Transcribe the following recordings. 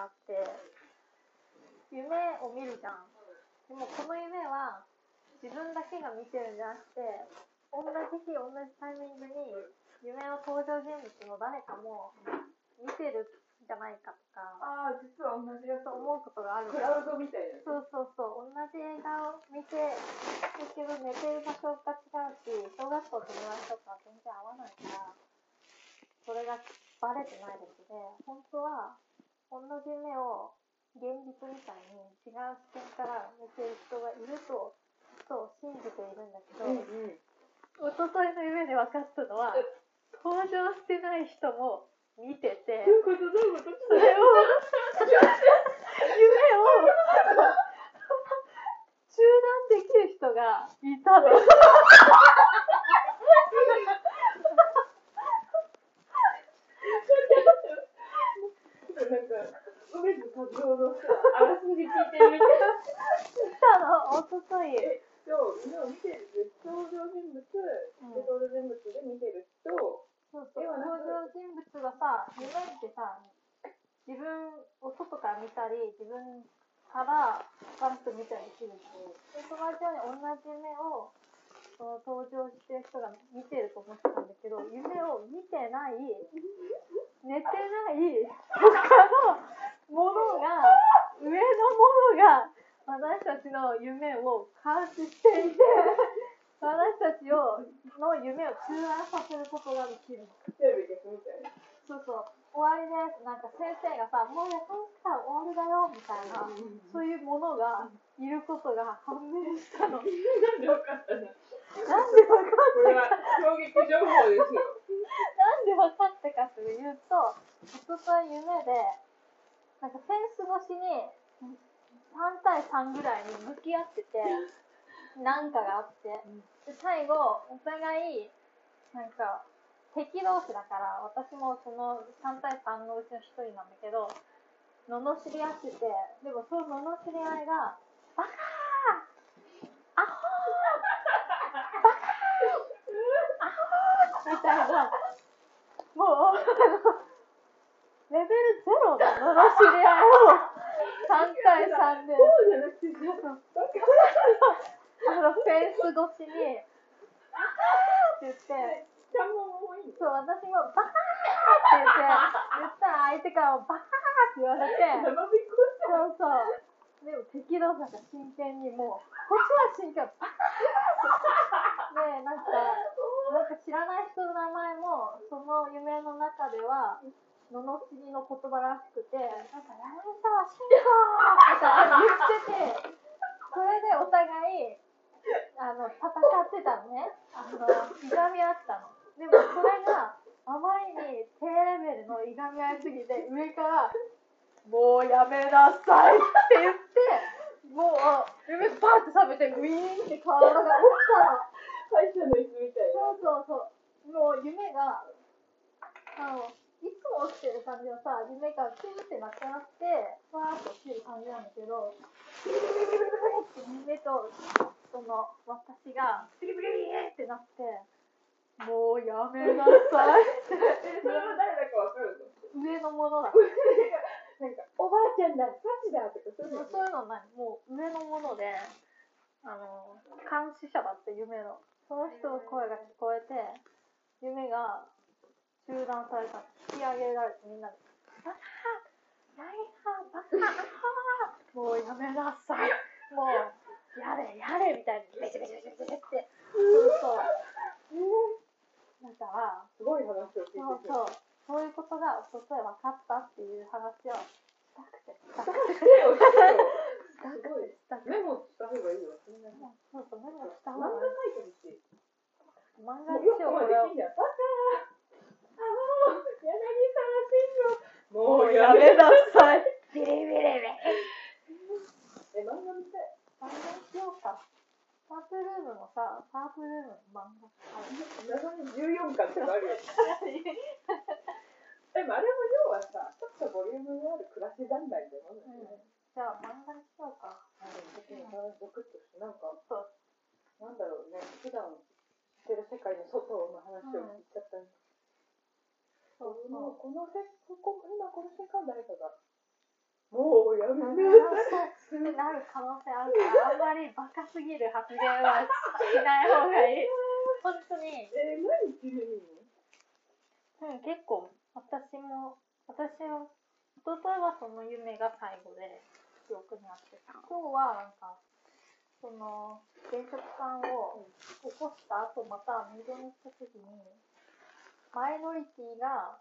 があって夢を見るじゃん。でもこの夢は自分だけが見てるんじゃなくて同じ日同じタイミングに夢の登場人物の誰かも見てるんじゃないかとかああ、実は同じやつ。思うことがあるクラウドみたいな。そうそうそう。同じ映画を見てるけど寝てる場所が違うし小学校の友達とか全然合わないからそれがバレてないで本当は同じ夢を現実みたいに違う視点から見てる人がいるとそう信じているんだけど、うんうん。一昨日の夢で分かったのは登場してない人も見ててどういうこと？どういうこと？それを 夢を中断できる人がいたの。なんか、梅津和夫のさ、あらすじ聞いてるみたいな。いたの、おととい。え、そう、夢を見てる登場人物、で登場人物で見てる人、そうそう登場人物がさ、夢ってさ、自分を外から見たり、自分から他の人見たりできるし、でその同じように同じ夢をその登場してる人が見てると思ってたんだけど、夢を見てない、寝てない、他のものが、上のものが、私たちの夢を監視していて、私たちをの夢を中断させることができるの。テレビ消すみたいな。そうそう、終わりです。なんか先生がさ、もうね、そしたら終わりだよ、みたいな、そういうものがいることが判明したの。なんでなんでわかったのわかこれは衝撃情報ですよ。なんで分かったかというと、一昨日夢で、なんかフェンス越しに3対3ぐらいに向き合ってて、なんかがあって、で最後、お互い、なんか、敵同士だから、私もその3対3のうちの1人なんだけど、罵り合ってて、でもその罵り合いが、バカーアホーバカーアホーみたいな、もう、レベルゼロの罵り合いを3対3で、そうじゃなくて、あのフェンス越しに、バカーって言って、そう、私もバカーって言って、言ったら相手からもバカーって言われて、そうそう。でも敵同士だから真剣にもう、こっちは真剣、バカーって。で、なんか、なんか知らない人の名前も、その夢の中では、罵りの言葉らしくて、なんか、柳沢慎吾とか言ってて、それでお互い、あの、戦ってたのね。あの、いがみ合ったの。でもそれがあまりに低レベルのいがみ合いすぎて、上から、もうやめなさいって言って、もう、夢バーって覚めて、ウィーンって体が落ちたの。歯医者の椅子みたいな。そうそうそう。もう夢が、あの、いつも起きてる感じのさ、夢がピュンってなくなって、ふわーっと起きてる感じなんだけど、ビリビリビリビリって夢と、その、私が、ビリビリってなって、もうやめなさいって。え、それは誰だかわかるの？上のものだ。なんか、おばあちゃんだ、サチだとかそういうの？そういうのない。もう上のもので、あの、監視者だって夢の。その人の声が聞こえて、夢が中断された。引き上げられてみんなで、バカ何がバカアホもうやめなさい。もう、やれやれみたいに、ベチベチベチベチって。そうそう。だから、すごい話を聞いてそうそう。そういうことが一昨日分かったっていう話をしたくて、したくて。したくて。メモした方がいいわ。そうそう、メモした方がいい。漫画にしよう、これをももうやめなさい。ビリビリビリ。え、漫画見たい。漫画にしようか。パープルームのさ、パープルームの漫画。謎に14巻とかあるよ。でもあれも要はさ、ちょっとボリュームのある暮らし団体ってもね。じゃあ漫画にしようか。なんか時に体ゾクッとして、なんか。なんだろうね、普段してる世界の外の話を聞いちゃったね。そうもうこのせここ今この瞬間誰かがもうやめあてそうってなる可能性あるから、あんまりバカすぎる発言はしない方がいい。本当に。えー、何？夢見るうん、結構、私も、私は、一昨日はその夢が最後で、記憶にあって、今日はなんか、その、現職さんを起こした後、また二度にした時に、マイノリティが、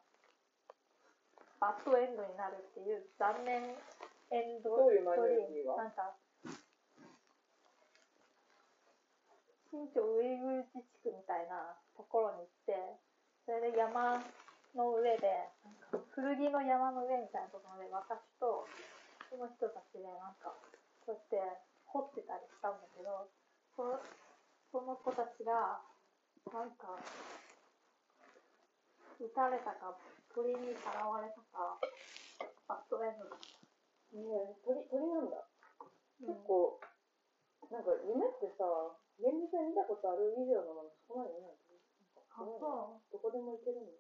バッドエンドになるっていう残念エンドどういうマイノリティがなんか、新疆ウイグル自治区みたいなところに行って、それで山の上で、なんか古着の山の上みたいなところで、私とその人たちで、なんか、こうやって掘ってたりしたんだけど、そのその子たちが、なんか、撃たれたか、鳥にさらわれたか、バッドエンドだった。ねえ鳥鳥なんだ。うん。結構なんか夢ってさ現実で見たことある以上のもの少ないよね。あ、そう。どこでも行けるんだよ。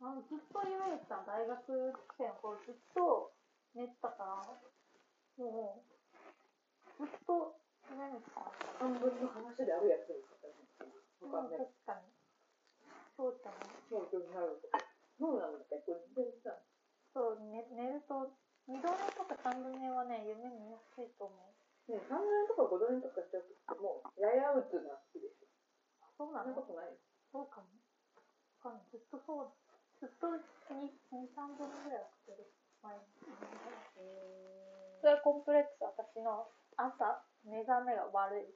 あのずっと夢見てたの大学生の頃ずっと寝てたからもうずっと夢見てた半分の話であるやつですかわかんない。確かにそうじゃないそうそうなるそうなんだ結構全然さそう、ね、寝ると二度寝とか三度寝はね夢見やすいと思う。ね3度寝とか5度寝とかしちゃうともうややうつな好きでしょあそうなの？そんなことないよそうかも。わかんない。ずっとそうずっと二二三度寝ぐらいはしてる。毎日それはコンプレックス私の朝目覚めが悪い。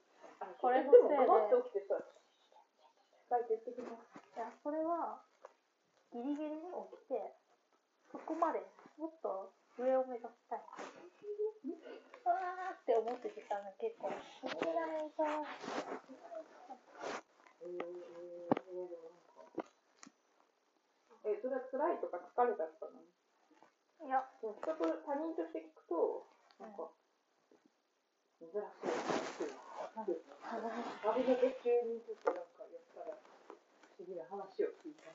これのせいで。起きてさ書いてきますいや、それは、ギリギリに起きて、そこまで、もっと上を目指したい。うわーって思ってきたの、結構。いぞ。えー、えそれは辛いとか疲れたとかなの？いや、でも人と他人として聞くとなんか珍しい 旅の月中にちょっとなんか不思議な話を聞いた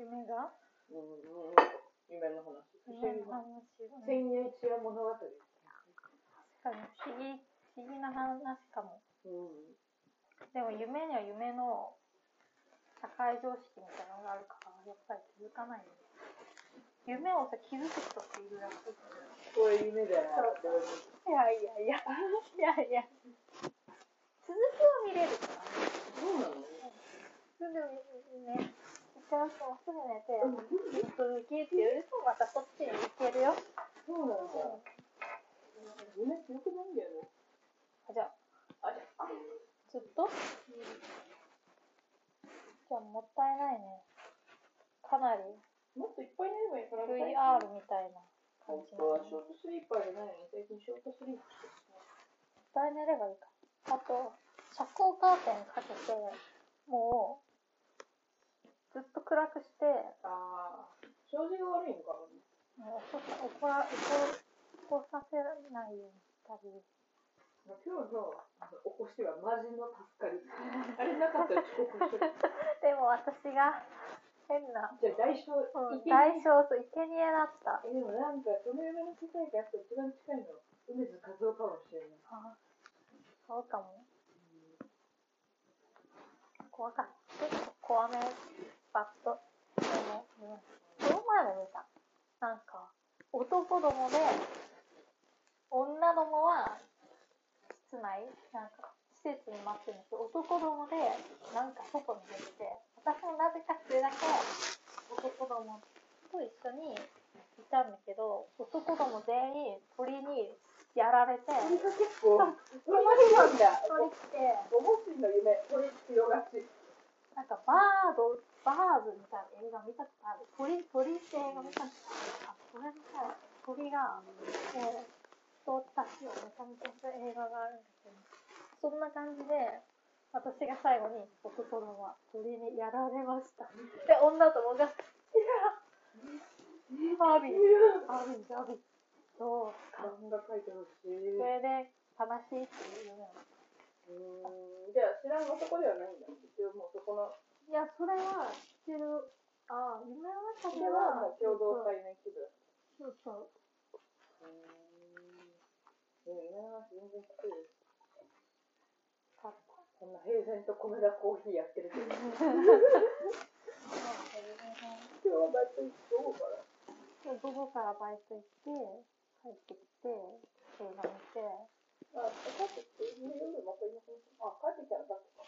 夢が？うんうん夢の話夢の話。うん千円一夜物語確かに不思議、不思議な話かも。うんでも夢には夢の社会常識みたいなのがあるから、やっぱり気づかないよね。夢をさ、気づく人っているらしい。これ夢だよいやいやいや、いやいや。続きは見れるからね。そうなのすぐね、一回してもすぐ寝て、続きって言うとまたそっちに行けるよ。そうなんだ夢強くないんだよね。あじゃあ、あじゃあ。ずっと？じゃあもったいないね。かなり。もっといっぱい寝ればいいから VR みたいな感本じなの。もっ当はショートスリーパーじゃないのに最近ショートスリーパーしてたい寝ればいいか。あと、遮光カーテンかけて、もう、ずっと暗くして、ああ障子が悪いのか怒ら怒怒させないようにしたり。今日のあの起こしてはマジの助かりあれなかったら遅刻してる でも私が変な、じゃあ代償うんいけ大小と生贄だった。えでもなんかその夢の世界がやっぱ一番近いの梅津和夫かもしれないあそうかも。怖かった。結構怖めバット。でも、うんこの前も見た。なんか、男どもで、女どもは室内、なんか、施設に待ってるんですけど、男どもで、なんか外に出てて、私もなぜかそれだけ男どもと一緒にいたんだけど、男ども全員鳥にやられて、それが結構それがなんだ鳥来て、ごもしの夢鳥強がちなんかバード、バーズみたいな映画見たことある。鳥、鳥って映画見たことある。あ、それみたいな鳥が、もう、人たちをめちゃめちゃする映画があるんだけど、そんな感じで、私が最後に、男どもは鳥にやられました。で、女どもが、いや、バービー、バービー、バービー。そう、漫画描いてほしいそれで悲しいっていう。夢を。う。ーんじゃあ知らん男ではないんだ一応もう。そこのいや、それは知ってる。ああ、夢の中それでははもう。共同体の一部そう。そう。でも今の話全然聞くよ。買った。こんな平然と米田コーヒーやってるけど。今日はって午後から。で午後からバイト行って、帰ってきて、映画見て、あ、帰ってきて、夜またいなくなった。あ、帰ってきたらさっきか。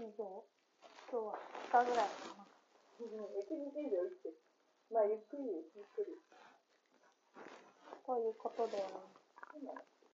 以上。今日は2日ぐらいかな。うん、一日以上生きてる。まあ、ゆっくり、ゆっくり。ということで、そうなの